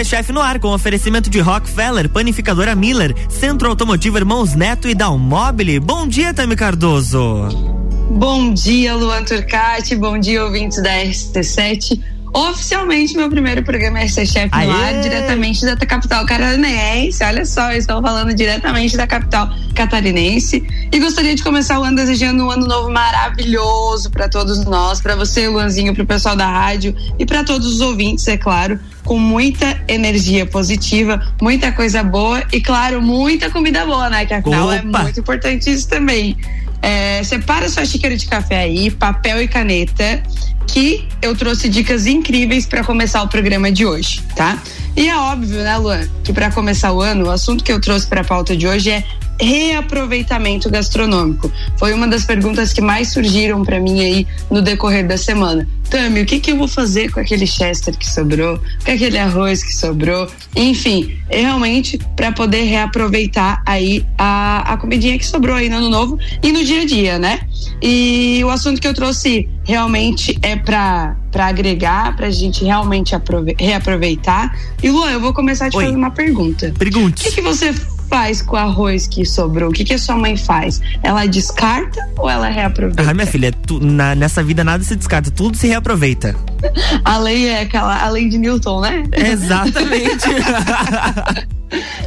RC no ar com oferecimento de Rockefeller, Panificadora Miller, Centro Automotivo Irmãos Neto e Dalmobile. Bom dia, Tami Cardoso. Bom dia, Luan Turcati. Bom dia, ouvintes da RC7 oficialmente meu primeiro programa é ser chefe no ar, diretamente da capital catarinense. Olha só, estou falando diretamente da capital catarinense. E gostaria de começar o ano desejando um ano novo maravilhoso para todos nós, para você, Luanzinho, para o pessoal da rádio e para todos os ouvintes, é claro com muita energia positiva, muita coisa boa e, claro, muita comida boa, né? Que afinal é Opa. é muito importante isso também. É, separa sua xícara de café aí, papel e caneta que eu trouxe dicas incríveis para começar o programa de hoje, tá? E é óbvio, né, Luan, que para começar o ano, o assunto que eu trouxe para a pauta de hoje é reaproveitamento gastronômico. Foi uma das perguntas que mais surgiram para mim aí no decorrer da semana. Tami, o que, que eu vou fazer com aquele chester que sobrou, com aquele arroz que sobrou? Enfim, realmente para poder reaproveitar aí a, a comidinha que sobrou aí no ano novo e no dia a dia, né? E o assunto que eu trouxe realmente é para agregar, para a gente realmente reaproveitar. E Luan, eu vou começar te fazendo uma pergunta. Pergunte. O que, que você faz com o arroz que sobrou? O que, que a sua mãe faz? Ela descarta ou ela reaproveita? Ah, minha filha, tu, na, nessa vida nada se descarta, tudo se reaproveita. A lei é aquela, a lei de Newton, né? Exatamente.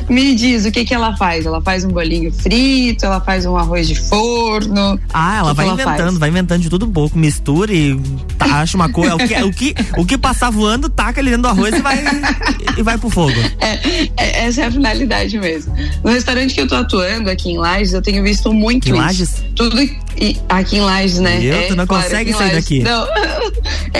Me diz o que que ela faz? Ela faz um bolinho frito, ela faz um arroz de forno. Ah, ela vai ela inventando, faz? vai inventando de tudo um pouco, mistura e acha uma coisa. o, que, o, que, o que passar voando, taca ali dentro do arroz e vai, e vai pro fogo. É, é, essa é a finalidade mesmo. No restaurante que eu tô atuando aqui em Lages, eu tenho visto muito em isso. Lages? Tudo e, aqui em Lages, né? Eu, é, tu não claro, consegue sair daqui. Não,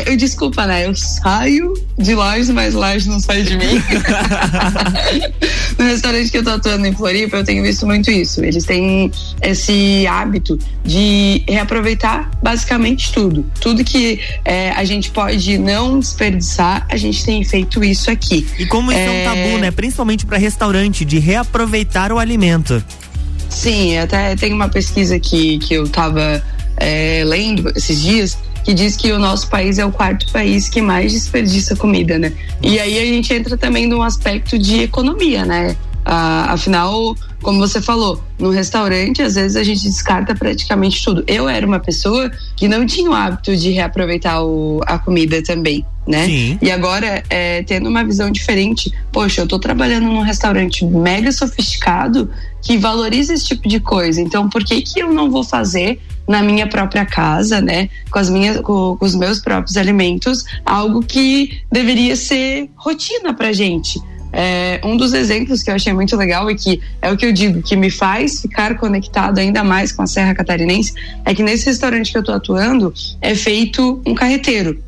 eu, desculpa, né? Eu saio de Lages, mas Lages não sai de mim. no restaurante que eu tô atuando em Floripa, eu tenho visto muito isso. Eles têm esse hábito de reaproveitar basicamente tudo. Tudo que é, a gente pode não desperdiçar, a gente tem feito isso aqui. E como isso é, é um tabu, né? Principalmente para restaurante, de reaproveitar o alimento. Sim, até tem uma pesquisa que, que eu estava é, lendo esses dias que diz que o nosso país é o quarto país que mais desperdiça comida, né? E aí a gente entra também num aspecto de economia, né? Ah, afinal, como você falou, no restaurante, às vezes a gente descarta praticamente tudo. Eu era uma pessoa que não tinha o hábito de reaproveitar o, a comida também, né? Sim. E agora, é, tendo uma visão diferente, poxa, eu tô trabalhando num restaurante mega sofisticado que valoriza esse tipo de coisa. Então, por que que eu não vou fazer na minha própria casa, né, com as minhas, com, com os meus próprios alimentos, algo que deveria ser rotina pra gente? É, um dos exemplos que eu achei muito legal e que é o que eu digo que me faz ficar conectado ainda mais com a Serra Catarinense é que nesse restaurante que eu tô atuando é feito um carreteiro.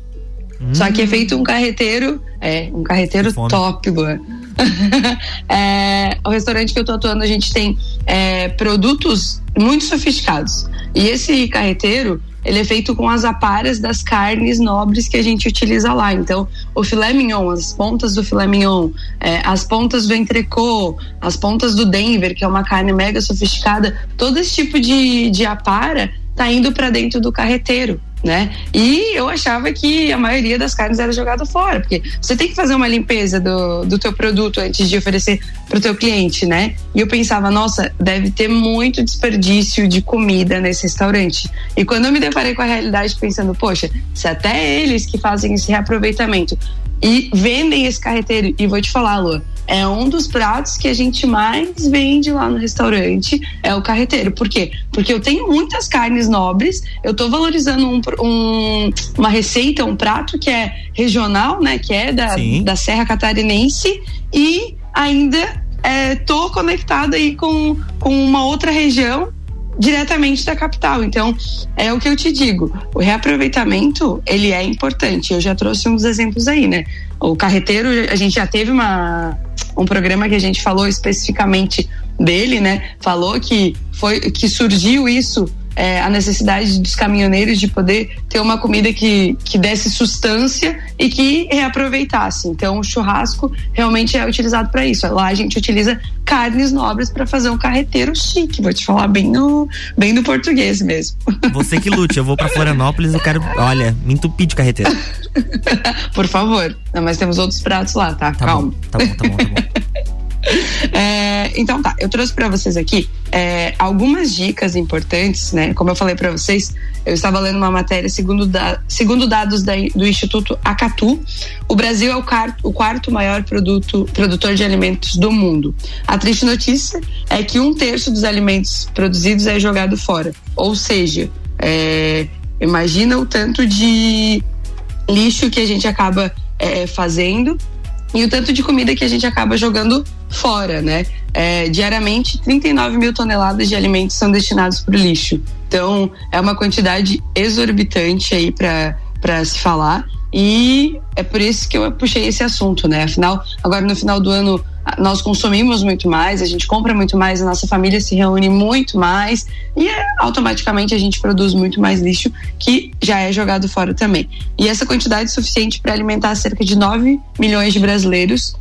Hum. Só que é feito um carreteiro, é, um carreteiro top, Luan. é, o restaurante que eu tô atuando, a gente tem é, produtos muito sofisticados. E esse carreteiro, ele é feito com as aparas das carnes nobres que a gente utiliza lá. Então, o filé mignon, as pontas do filé mignon, é, as pontas do entrecô, as pontas do Denver, que é uma carne mega sofisticada, todo esse tipo de, de apara tá indo para dentro do carreteiro né? E eu achava que a maioria das carnes era jogada fora, porque você tem que fazer uma limpeza do, do teu produto antes de oferecer para o teu cliente, né? E eu pensava, nossa, deve ter muito desperdício de comida nesse restaurante. E quando eu me deparei com a realidade pensando, poxa, se até eles que fazem esse reaproveitamento e vendem esse carreteiro, e vou te falar, Lua, é um dos pratos que a gente mais vende lá no restaurante, é o carreteiro. Por quê? Porque eu tenho muitas carnes nobres, eu estou valorizando um, um, uma receita, um prato que é regional, né? Que é da, da Serra Catarinense e ainda estou é, conectada aí com, com uma outra região diretamente da capital. Então, é o que eu te digo, o reaproveitamento, ele é importante. Eu já trouxe uns exemplos aí, né? O carreteiro, a gente já teve uma, um programa que a gente falou especificamente dele, né? Falou que foi que surgiu isso é, a necessidade dos caminhoneiros de poder ter uma comida que, que desse sustância e que reaproveitasse. Então, o churrasco realmente é utilizado para isso. Lá a gente utiliza carnes nobres para fazer um carreteiro chique, vou te falar bem no, bem no português mesmo. Você que lute, eu vou para Florianópolis, eu quero, olha, me entupir de carreteiro. Por favor. Não, mas temos outros pratos lá, tá? tá Calma. Bom, tá bom, tá bom, tá bom. É, então tá, eu trouxe para vocês aqui é, algumas dicas importantes, né? Como eu falei para vocês, eu estava lendo uma matéria segundo, da, segundo dados da, do Instituto Acatu, o Brasil é o, car, o quarto maior produto, produtor de alimentos do mundo. A triste notícia é que um terço dos alimentos produzidos é jogado fora, ou seja, é, imagina o tanto de lixo que a gente acaba é, fazendo e o tanto de comida que a gente acaba jogando fora, né? É, diariamente, 39 mil toneladas de alimentos são destinados para o lixo. Então, é uma quantidade exorbitante aí para se falar. E é por isso que eu puxei esse assunto, né? Afinal, agora no final do ano nós consumimos muito mais, a gente compra muito mais, a nossa família se reúne muito mais e é, automaticamente a gente produz muito mais lixo que já é jogado fora também. E essa quantidade é suficiente para alimentar cerca de 9 milhões de brasileiros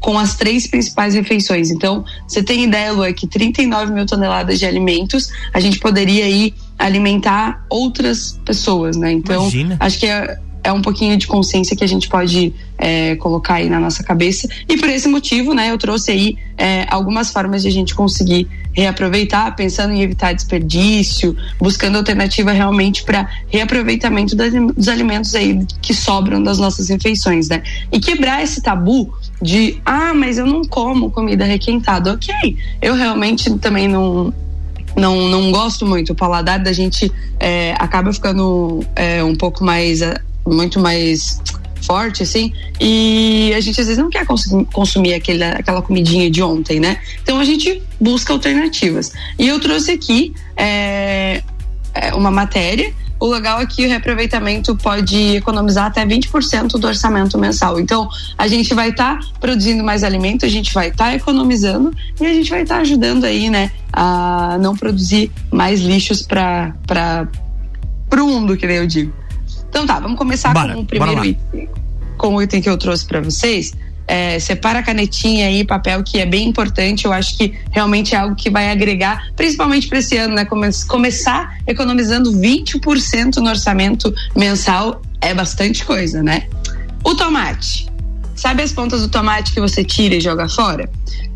com as três principais refeições. Então, você tem ideia, Lu, é que 39 mil toneladas de alimentos a gente poderia aí alimentar outras pessoas, né? Então, Imagina. acho que é, é um pouquinho de consciência que a gente pode é, colocar aí na nossa cabeça. E por esse motivo, né, eu trouxe aí é, algumas formas de a gente conseguir reaproveitar, pensando em evitar desperdício, buscando alternativa realmente para reaproveitamento das, dos alimentos aí que sobram das nossas refeições, né? E quebrar esse tabu de ah, mas eu não como comida requentada. Ok, eu realmente também não não, não gosto muito. O paladar da gente é, acaba ficando é, um pouco mais muito mais forte, assim, e a gente às vezes não quer consumir aquela comidinha de ontem, né? Então a gente busca alternativas. E eu trouxe aqui é, é uma matéria. O legal é que o reaproveitamento pode economizar até 20% do orçamento mensal. Então, a gente vai estar tá produzindo mais alimento, a gente vai estar tá economizando e a gente vai estar tá ajudando aí, né, a não produzir mais lixos para o mundo, que nem eu digo. Então tá, vamos começar bora, com o primeiro item, com o item que eu trouxe para vocês. É, separa a canetinha aí, papel, que é bem importante. Eu acho que realmente é algo que vai agregar, principalmente para esse ano, né? Come começar economizando 20% no orçamento mensal é bastante coisa, né? O tomate. Sabe as pontas do tomate que você tira e joga fora?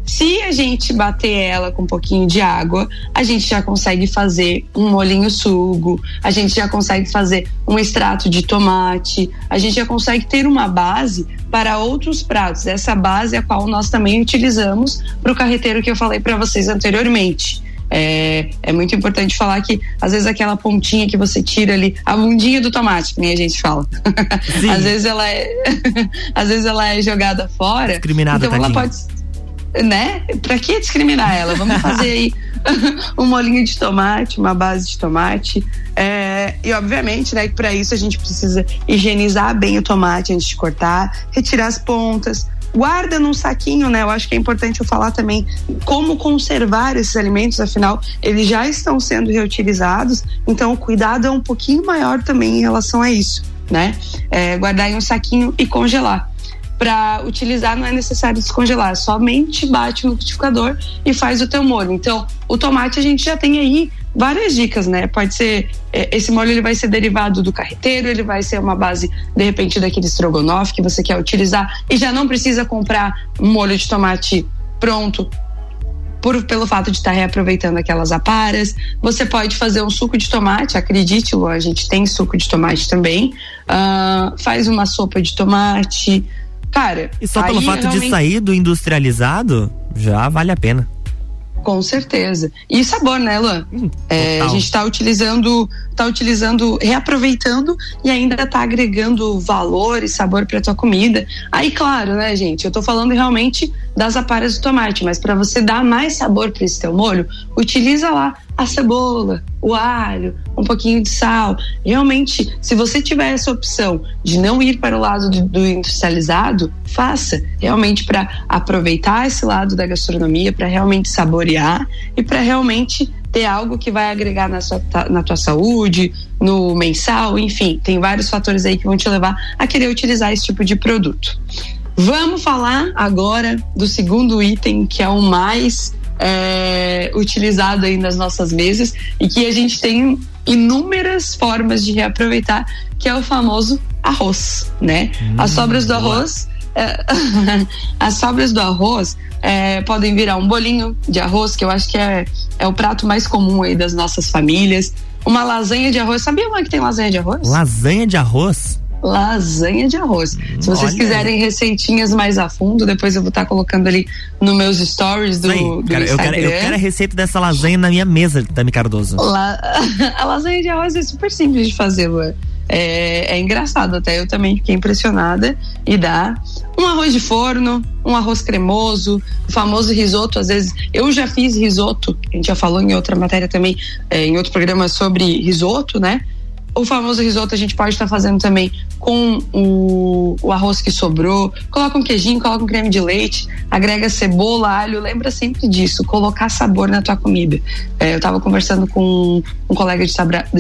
Se a gente bater ela com um pouquinho de água, a gente já consegue fazer um molinho sugo, a gente já consegue fazer um extrato de tomate, a gente já consegue ter uma base para outros pratos. Essa base é a qual nós também utilizamos para o carreteiro que eu falei para vocês anteriormente. É, é, muito importante falar que às vezes aquela pontinha que você tira ali, a bundinha do tomate, que nem a gente fala. às vezes ela é às vezes ela é jogada fora. Discriminada, então ela pode né? Pra que discriminar ela? Vamos fazer aí um molinho de tomate, uma base de tomate. É, e obviamente, né, que para isso a gente precisa higienizar bem o tomate antes de cortar, retirar as pontas, guarda num saquinho, né? Eu acho que é importante eu falar também como conservar esses alimentos, afinal, eles já estão sendo reutilizados, então o cuidado é um pouquinho maior também em relação a isso, né? É, guardar em um saquinho e congelar para utilizar não é necessário descongelar, somente bate no liquidificador e faz o teu molho. Então, o tomate a gente já tem aí várias dicas, né? Pode ser é, esse molho ele vai ser derivado do carreteiro, ele vai ser uma base de repente daquele estrogonofe que você quer utilizar e já não precisa comprar um molho de tomate pronto por, pelo fato de estar reaproveitando aquelas aparas. Você pode fazer um suco de tomate, acredite, Lu, a gente tem suco de tomate também. Uh, faz uma sopa de tomate, Cara, e só pelo fato realmente... de sair do industrializado, já vale a pena. Com certeza. E sabor, né, Luan? Hum, é, a gente está utilizando, tá utilizando, reaproveitando e ainda está agregando valor e sabor para tua comida. Aí, claro, né, gente? Eu estou falando realmente das aparas do tomate, mas para você dar mais sabor para esse teu molho, utiliza lá a cebola, o alho, um pouquinho de sal. Realmente, se você tiver essa opção de não ir para o lado do, do industrializado, faça realmente para aproveitar esse lado da gastronomia, para realmente saborear e para realmente ter algo que vai agregar na, sua, na tua saúde, no mensal, enfim, tem vários fatores aí que vão te levar a querer utilizar esse tipo de produto. Vamos falar agora do segundo item, que é o mais é, utilizado aí nas nossas mesas e que a gente tem inúmeras formas de reaproveitar, que é o famoso arroz, né? Hum, As sobras do arroz, é, as sobras do arroz é, podem virar um bolinho de arroz, que eu acho que é, é o prato mais comum aí das nossas famílias. Uma lasanha de arroz. Sabia uma que tem lasanha de arroz? Lasanha de arroz? Lasanha de arroz. Se vocês Olha. quiserem receitinhas mais a fundo, depois eu vou estar tá colocando ali nos meus stories do, aí, do cara, eu, quero, eu quero, a receita dessa lasanha na minha mesa, Tami Cardoso. La... a lasanha de arroz é super simples de fazer, Luan. É, é, engraçado até, eu também fiquei impressionada e dá um arroz de forno, um arroz cremoso, o famoso risoto, às vezes, eu já fiz risoto, a gente já falou em outra matéria também, é, em outro programa sobre risoto, né? o famoso risoto a gente pode estar tá fazendo também com o, o, arroz que sobrou. Coloca um queijinho, coloca um creme de leite, agrega cebola, alho. Lembra sempre disso, colocar sabor na tua comida. É, eu estava conversando com um colega de,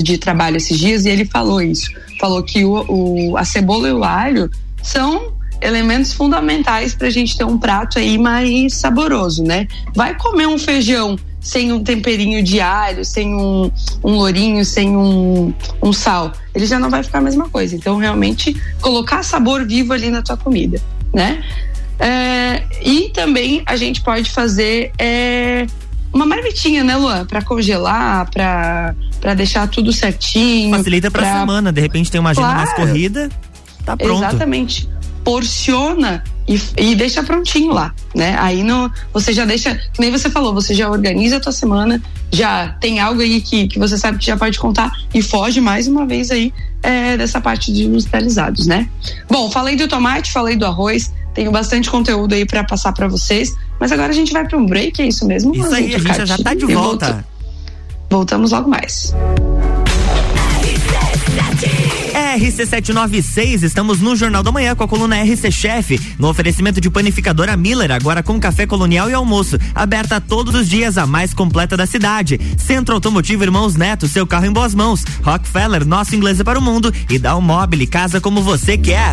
de, trabalho esses dias e ele falou isso. Falou que o, o, a cebola e o alho são elementos fundamentais para a gente ter um prato aí mais saboroso, né? Vai comer um feijão sem um temperinho de alho, sem um, um lourinho, sem um, um sal, ele já não vai ficar a mesma coisa. Então, realmente, colocar sabor vivo ali na tua comida, né? É, e também a gente pode fazer é, uma marmitinha, né, Luan? Para congelar, para deixar tudo certinho. Facilita pra, pra semana, de repente tem uma agenda claro, mais corrida, tá pronto. Exatamente porciona e, e, deixa prontinho lá, né? Aí no, você já deixa, que nem você falou, você já organiza a tua semana, já tem algo aí que, que você sabe que já pode contar e foge mais uma vez aí é, dessa parte de industrializados, né? Bom, falei do tomate, falei do arroz, tenho bastante conteúdo aí para passar para vocês, mas agora a gente vai para um break, é isso mesmo? Isso aí, a gente já tá de volta. Voltamos logo mais. RC796, estamos no Jornal da Manhã com a coluna RC Chef, no oferecimento de panificadora Miller, agora com café colonial e almoço, aberta todos os dias, a mais completa da cidade. Centro Automotivo Irmãos Neto, seu carro em boas mãos. Rockefeller, nosso inglês é para o mundo. E dá um mobile, casa como você quer.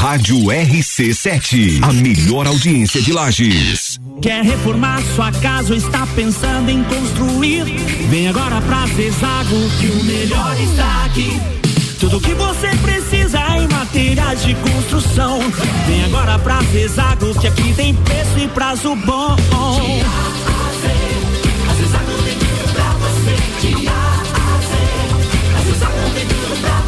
Rádio RC7, a melhor audiência de Lages. Quer reformar sua casa ou está pensando em construir? Vem agora pra Zezago que o melhor está aqui. Tudo que você precisa em materiais de construção. Vem agora pra Zezago que aqui tem preço e prazo bom.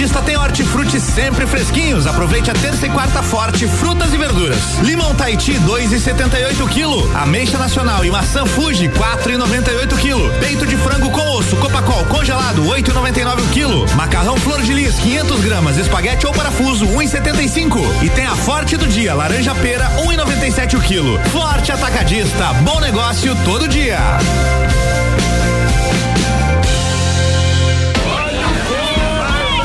Atacadista tem hortifruti sempre fresquinhos. Aproveite a terça e quarta forte, frutas e verduras. Limão Tahiti, 2,78 kg. Ameixa Nacional e maçã Fuji, 4,98 kg. Peito de frango com osso, Copacol congelado, 8,99 kg. Macarrão Flor de Lis, 500 gramas. Espaguete ou parafuso, 1,75. E tem a forte do dia, laranja pera, 1,97 o quilo. Forte Atacadista, bom negócio todo dia.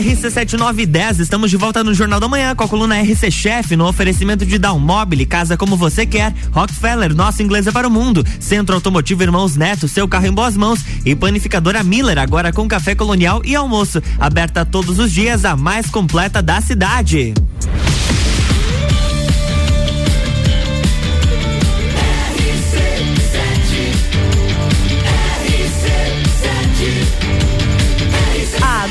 RC7910, estamos de volta no Jornal da Manhã com a coluna RC Chef no oferecimento de Dalmobile, casa como você quer, Rockefeller, nosso inglês é para o mundo, Centro Automotivo Irmãos Neto, seu carro em boas mãos e panificadora Miller, agora com café colonial e almoço, aberta todos os dias, a mais completa da cidade.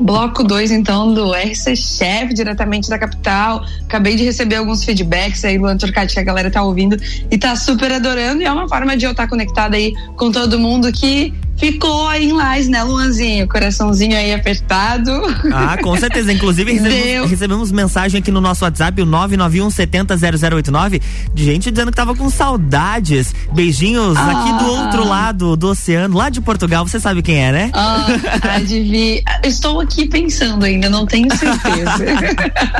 Bloco 2, então, do RC Chef, diretamente da capital. Acabei de receber alguns feedbacks aí, Luan Turcati, que a galera tá ouvindo e tá super adorando. E é uma forma de eu estar conectada aí com todo mundo que ficou aí em Lais, né, Luanzinho? Coraçãozinho aí apertado. Ah, com certeza. Inclusive, recebemos, recebemos mensagem aqui no nosso WhatsApp, o 991700089, de gente dizendo que tava com saudades. Beijinhos ah. aqui do outro lado do oceano, lá de Portugal. Você sabe quem é, né? Ah, adivinha. Estou aqui pensando ainda, não tenho certeza.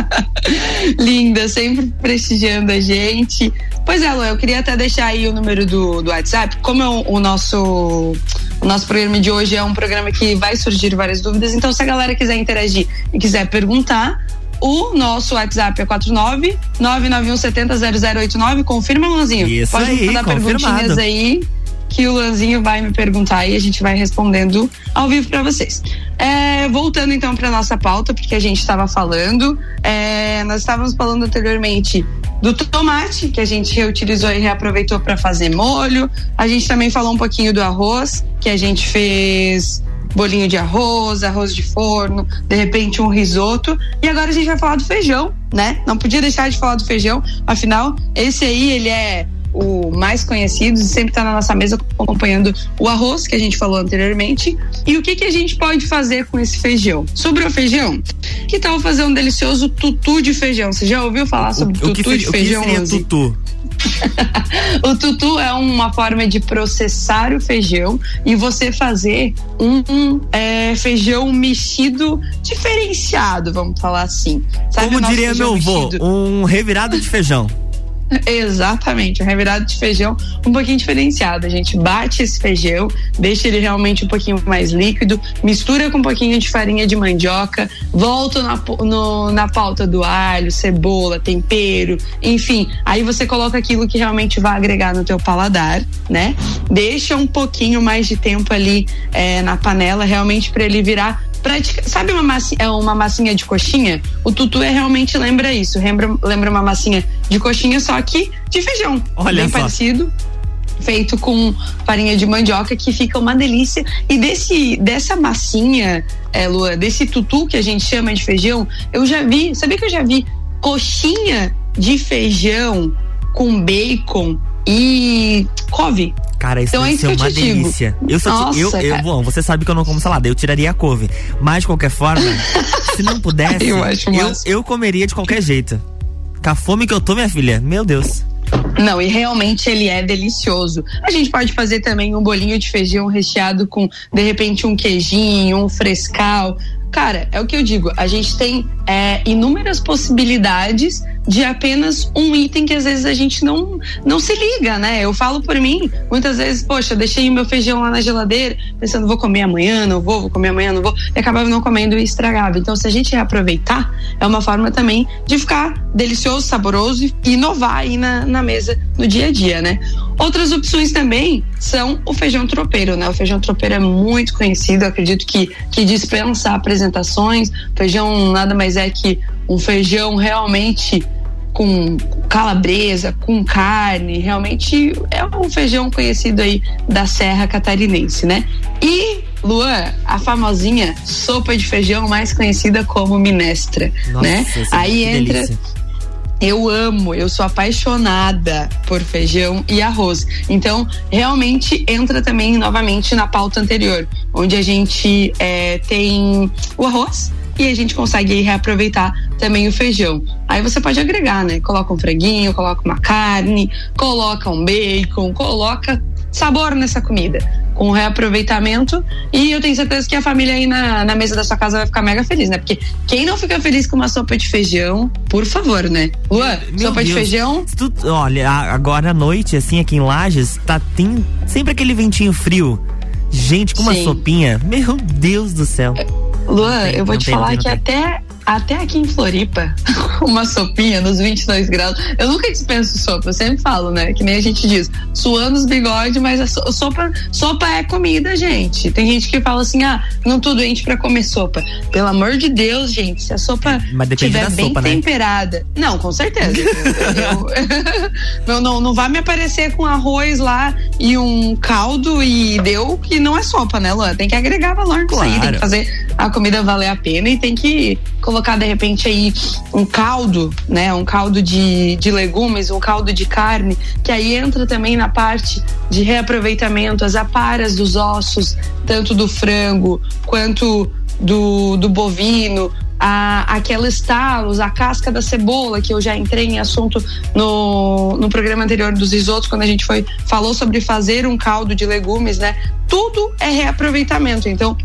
Linda, sempre prestigiando a gente. Pois é, Lu, eu queria até deixar aí o número do, do WhatsApp. Como é o, o nosso o nosso programa de hoje é um programa que vai surgir várias dúvidas, então se a galera quiser interagir e quiser perguntar, o nosso WhatsApp é 49 991 70 0089. Confirma, Luanzinho? Isso Pode aí, mandar perguntinhas aí que o Luanzinho vai me perguntar e a gente vai respondendo ao vivo para vocês. É, voltando então para nossa pauta, porque a gente estava falando, é, nós estávamos falando anteriormente do tomate, que a gente reutilizou e reaproveitou para fazer molho. A gente também falou um pouquinho do arroz, que a gente fez bolinho de arroz, arroz de forno, de repente um risoto. E agora a gente vai falar do feijão, né? Não podia deixar de falar do feijão, afinal, esse aí ele é o mais conhecido e sempre está na nossa mesa acompanhando o arroz que a gente falou anteriormente. E o que, que a gente pode fazer com esse feijão? Sobre o feijão, que tal fazer um delicioso tutu de feijão? Você já ouviu falar sobre o, tutu o de feijão? O que seria tutu? o tutu é uma forma de processar o feijão e você fazer um é, feijão mexido diferenciado, vamos falar assim. Sabe Como diria meu avô, um revirado de feijão. Exatamente, um revirado de feijão um pouquinho diferenciado. A gente bate esse feijão, deixa ele realmente um pouquinho mais líquido, mistura com um pouquinho de farinha de mandioca, volta na, no, na pauta do alho, cebola, tempero, enfim. Aí você coloca aquilo que realmente vai agregar no teu paladar, né? Deixa um pouquinho mais de tempo ali é, na panela, realmente para ele virar Pratica, sabe uma massinha, é uma massinha de coxinha? O tutu é realmente lembra isso, lembra, lembra uma massinha de coxinha, só que de feijão. Olha bem só. parecido. Feito com farinha de mandioca, que fica uma delícia. E desse, dessa massinha, é, Lua, desse tutu que a gente chama de feijão, eu já vi, sabia que eu já vi coxinha de feijão com bacon e couve. Cara, isso Então é isso ser eu uma te digo. delícia. Eu só eu, Nossa, eu, cara. bom, você sabe que eu não como salada, eu tiraria a couve. Mas de qualquer forma, se não pudesse, Eu eu, eu comeria de qualquer jeito. Com a fome que eu tô, minha filha, meu Deus. Não, e realmente ele é delicioso. A gente pode fazer também um bolinho de feijão recheado com, de repente, um queijinho, um frescal. Cara, é o que eu digo. A gente tem é, inúmeras possibilidades de apenas um item que às vezes a gente não, não se liga, né? Eu falo por mim, muitas vezes, poxa, deixei meu feijão lá na geladeira, pensando, vou comer amanhã, não vou, vou comer amanhã, não vou, e acabava não comendo e estragava. Então, se a gente reaproveitar, é uma forma também de ficar delicioso, saboroso e inovar aí na, na mesa no dia a dia, né? Outras opções também são o feijão tropeiro, né? O feijão tropeiro é muito conhecido, acredito que, que dispensa apresentações. Feijão nada mais é que um feijão realmente com calabresa, com carne, realmente é um feijão conhecido aí da Serra Catarinense, né? E, Luan, a famosinha sopa de feijão mais conhecida como minestra, Nossa, né? essa Aí entra delícia. eu amo, eu sou apaixonada por feijão e arroz. Então, realmente entra também novamente na pauta anterior, onde a gente é, tem o arroz e a gente consegue reaproveitar também o feijão. Aí você pode agregar, né? Coloca um franguinho, coloca uma carne, coloca um bacon, coloca sabor nessa comida. Com reaproveitamento. E eu tenho certeza que a família aí na, na mesa da sua casa vai ficar mega feliz, né? Porque quem não fica feliz com uma sopa de feijão, por favor, né? Luan, sopa de Deus. feijão. Se tu- olha, agora à noite, assim, aqui em Lages, tá, tem sempre aquele ventinho frio. Gente, com uma Sim. sopinha. Meu Deus do céu. Luan, tem, eu vou te tem, falar tem, que não até, até aqui em Floripa, uma sopinha nos 22 graus. Eu nunca dispenso sopa, eu sempre falo, né? Que nem a gente diz, suando os bigodes, mas a so- sopa, sopa é comida, gente. Tem gente que fala assim, ah, não tô doente pra comer sopa. Pelo amor de Deus, gente, se a sopa Mas depende tiver da bem sopa, né? temperada. Não, com certeza. Não, não, não vai me aparecer com arroz lá e um caldo e deu que não é sopa, né, Luan? Tem que agregar valor nisso aí, tem que fazer a comida valer a pena e tem que colocar de repente aí um caldo, né? Um caldo de, de legumes, um caldo de carne, que aí entra também na parte de reaproveitamento, as aparas dos ossos, tanto do frango quanto do, do bovino, a, aqueles talos, a casca da cebola, que eu já entrei em assunto no, no programa anterior dos risotos, quando a gente foi falou sobre fazer um caldo de legumes, né? Tudo é reaproveitamento. Então,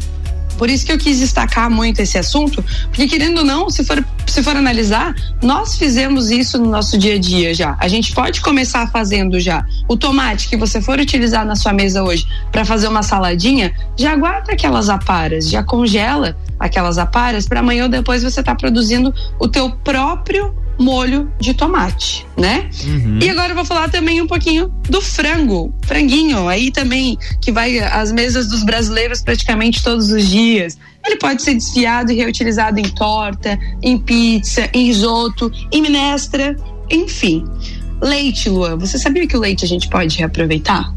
por isso que eu quis destacar muito esse assunto, porque querendo ou não, se for, se for analisar, nós fizemos isso no nosso dia a dia já. A gente pode começar fazendo já. O tomate que você for utilizar na sua mesa hoje para fazer uma saladinha, já guarda aquelas aparas, já congela aquelas aparas para amanhã ou depois você tá produzindo o teu próprio molho de tomate, né? Uhum. E agora eu vou falar também um pouquinho do frango, franguinho, aí também que vai às mesas dos brasileiros praticamente todos os dias. Ele pode ser desfiado e reutilizado em torta, em pizza, em risoto, em minestra, enfim. Leite, Luan, você sabia que o leite a gente pode reaproveitar?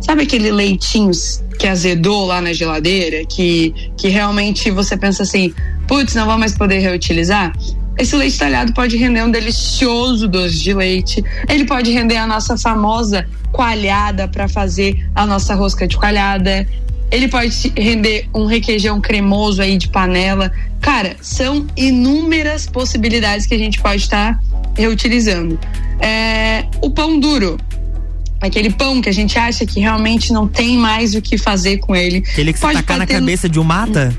Sabe aquele leitinho que azedou lá na geladeira, que, que realmente você pensa assim, putz, não vou mais poder reutilizar? Esse leite talhado pode render um delicioso doce de leite. Ele pode render a nossa famosa coalhada para fazer a nossa rosca de coalhada. Ele pode render um requeijão cremoso aí de panela. Cara, são inúmeras possibilidades que a gente pode estar reutilizando. É, o pão duro, aquele pão que a gente acha que realmente não tem mais o que fazer com ele. Aquele que você Pode tacar na cabeça de um mata?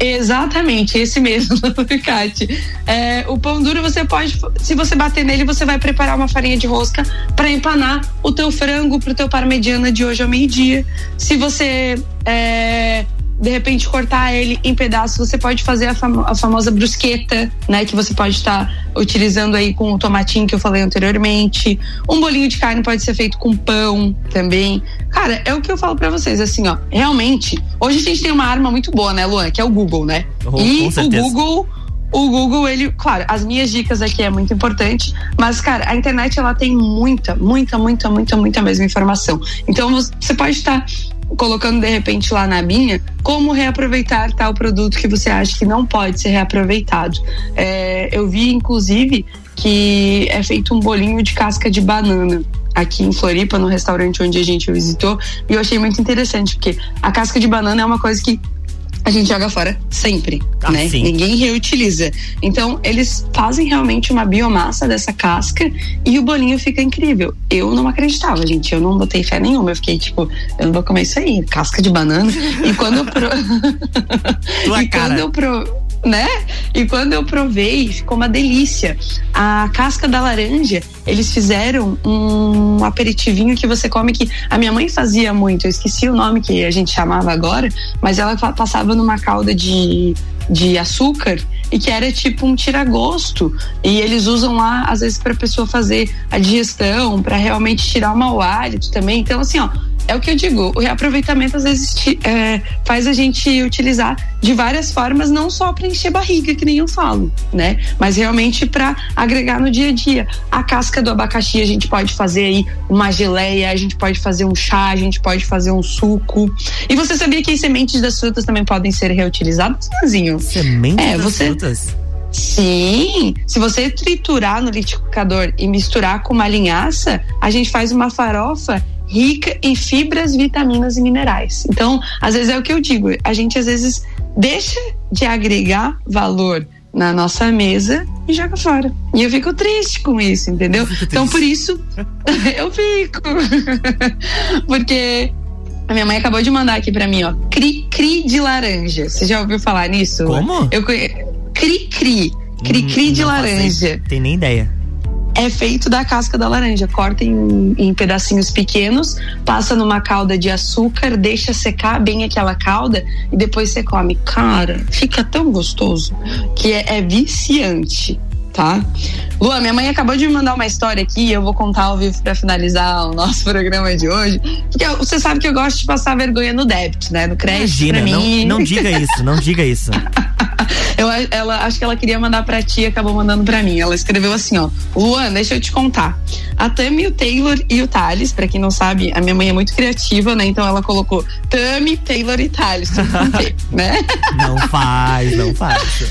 Exatamente, esse mesmo, Kate. É, o pão duro você pode, se você bater nele, você vai preparar uma farinha de rosca para empanar o teu frango pro teu parmegiana de hoje ao meio-dia. Se você é, de repente cortar ele em pedaços, você pode fazer a, famo a famosa brusqueta, né? Que você pode estar tá utilizando aí com o tomatinho que eu falei anteriormente. Um bolinho de carne pode ser feito com pão também. Cara, é o que eu falo para vocês, assim, ó. Realmente, hoje a gente tem uma arma muito boa, né, Luan? Que é o Google, né? Oh, e o Google o Google, ele, claro, as minhas dicas aqui é muito importante, mas, cara, a internet ela tem muita, muita, muita, muita, muita mesma informação. Então você pode estar colocando de repente lá na minha como reaproveitar tal produto que você acha que não pode ser reaproveitado. É, eu vi, inclusive, que é feito um bolinho de casca de banana aqui em Floripa, no restaurante onde a gente visitou, e eu achei muito interessante, porque a casca de banana é uma coisa que a gente joga fora sempre, ah, né? Sim. Ninguém reutiliza. Então, eles fazem realmente uma biomassa dessa casca e o bolinho fica incrível. Eu não acreditava, gente. Eu não botei fé nenhuma. Eu fiquei tipo, eu não vou comer isso aí, casca de banana. e quando eu pro... e cara. quando eu pro né? E quando eu provei, ficou uma delícia. A casca da laranja, eles fizeram um aperitivinho que você come que a minha mãe fazia muito. Eu esqueci o nome que a gente chamava agora, mas ela passava numa calda de, de açúcar e que era tipo um tira-gosto. E eles usam lá, às vezes, para pessoa fazer a digestão, para realmente tirar o mau hálito também. Então, assim, ó, é o que eu digo, o reaproveitamento às vezes é, faz a gente utilizar de várias formas, não só para encher barriga, que nem eu falo, né? Mas realmente para agregar no dia a dia. A casca do abacaxi a gente pode fazer aí uma geleia, a gente pode fazer um chá, a gente pode fazer um suco. E você sabia que as sementes das frutas também podem ser reutilizadas, Nazinho? Sementes é, das você... frutas? Sim, se você triturar no liquidificador e misturar com uma linhaça, a gente faz uma farofa rica em fibras, vitaminas e minerais. Então, às vezes é o que eu digo, a gente às vezes deixa de agregar valor na nossa mesa e joga fora. E eu fico triste com isso, entendeu? Então, por isso, eu fico. Porque a minha mãe acabou de mandar aqui para mim, ó, cri-cri de laranja. Você já ouviu falar nisso? Como? Eu Cri-cri. Cri-cri hum, de laranja. Tem nem ideia é feito da casca da laranja. Corta em, em, pedacinhos pequenos, passa numa calda de açúcar, deixa secar bem aquela calda e depois você come. Cara, fica tão gostoso que é, é viciante. Tá? Lua, minha mãe acabou de me mandar uma história aqui, eu vou contar ao vivo para finalizar o nosso programa de hoje. Porque você sabe que eu gosto de passar vergonha no débito, né? No crédito. Imagina, mim. Não, não diga isso, não diga isso. Eu, ela, acho que ela queria mandar pra ti e acabou mandando pra mim. Ela escreveu assim, ó. Luan, deixa eu te contar. A Tami, o Taylor e o Thales, pra quem não sabe, a minha mãe é muito criativa, né? Então ela colocou Tami, Taylor e Thales, tudo com T, né? Não faz, não faz.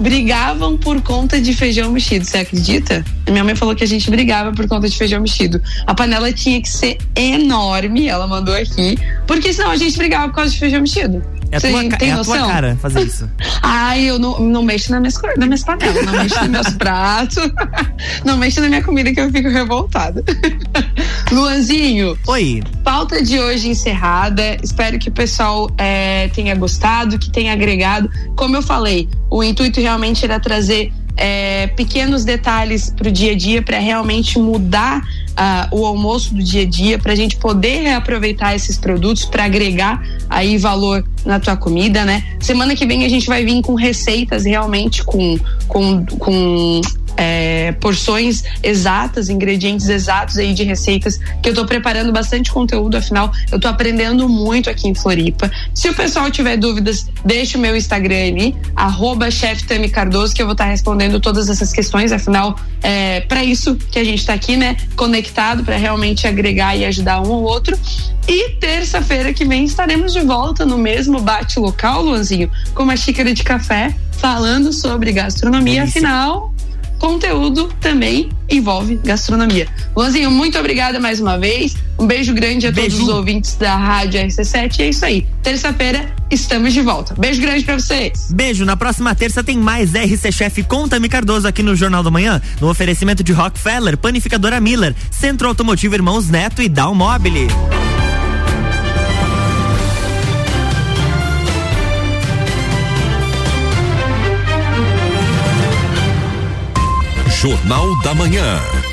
Brigavam por conta de feijão mexido, você acredita? Minha mãe falou que a gente brigava por conta de feijão mexido. A panela tinha que ser enorme, ela mandou aqui, porque senão a gente brigava por causa de feijão mexido. É a, tua, tem é a tua cara fazer isso. Ai, eu não, não mexo nas minhas, nas minhas panelas, não mexo nos meus pratos, não mexo na minha comida que eu fico revoltada. Luanzinho. Oi. Pauta de hoje encerrada. Espero que o pessoal é, tenha gostado, que tenha agregado. Como eu falei, o intuito realmente era trazer é, pequenos detalhes para o dia a dia para realmente mudar uh, o almoço do dia a dia para a gente poder reaproveitar esses produtos para agregar aí valor na tua comida, né? Semana que vem a gente vai vir com receitas realmente com, com, com é, porções exatas, ingredientes exatos aí de receitas, que eu tô preparando bastante conteúdo, afinal, eu tô aprendendo muito aqui em Floripa. Se o pessoal tiver dúvidas, deixa o meu Instagram ali, arroba Cardoso, que eu vou estar tá respondendo todas essas questões, afinal, é para isso que a gente tá aqui, né? Conectado para realmente agregar e ajudar um ao outro. E terça-feira que vem estaremos de volta no mesmo bate local, Luanzinho, com uma xícara de café, falando sobre gastronomia. Afinal, conteúdo também envolve gastronomia. Luanzinho, muito obrigada mais uma vez. Um beijo grande a beijo. todos os ouvintes da Rádio RC7. E é isso aí. Terça-feira estamos de volta. Beijo grande para vocês. Beijo. Na próxima terça tem mais RC Chef Conta-me Cardoso aqui no Jornal da Manhã, no oferecimento de Rockefeller, Panificadora Miller, Centro Automotivo Irmãos Neto e Down Mobile. Jornal da Manhã.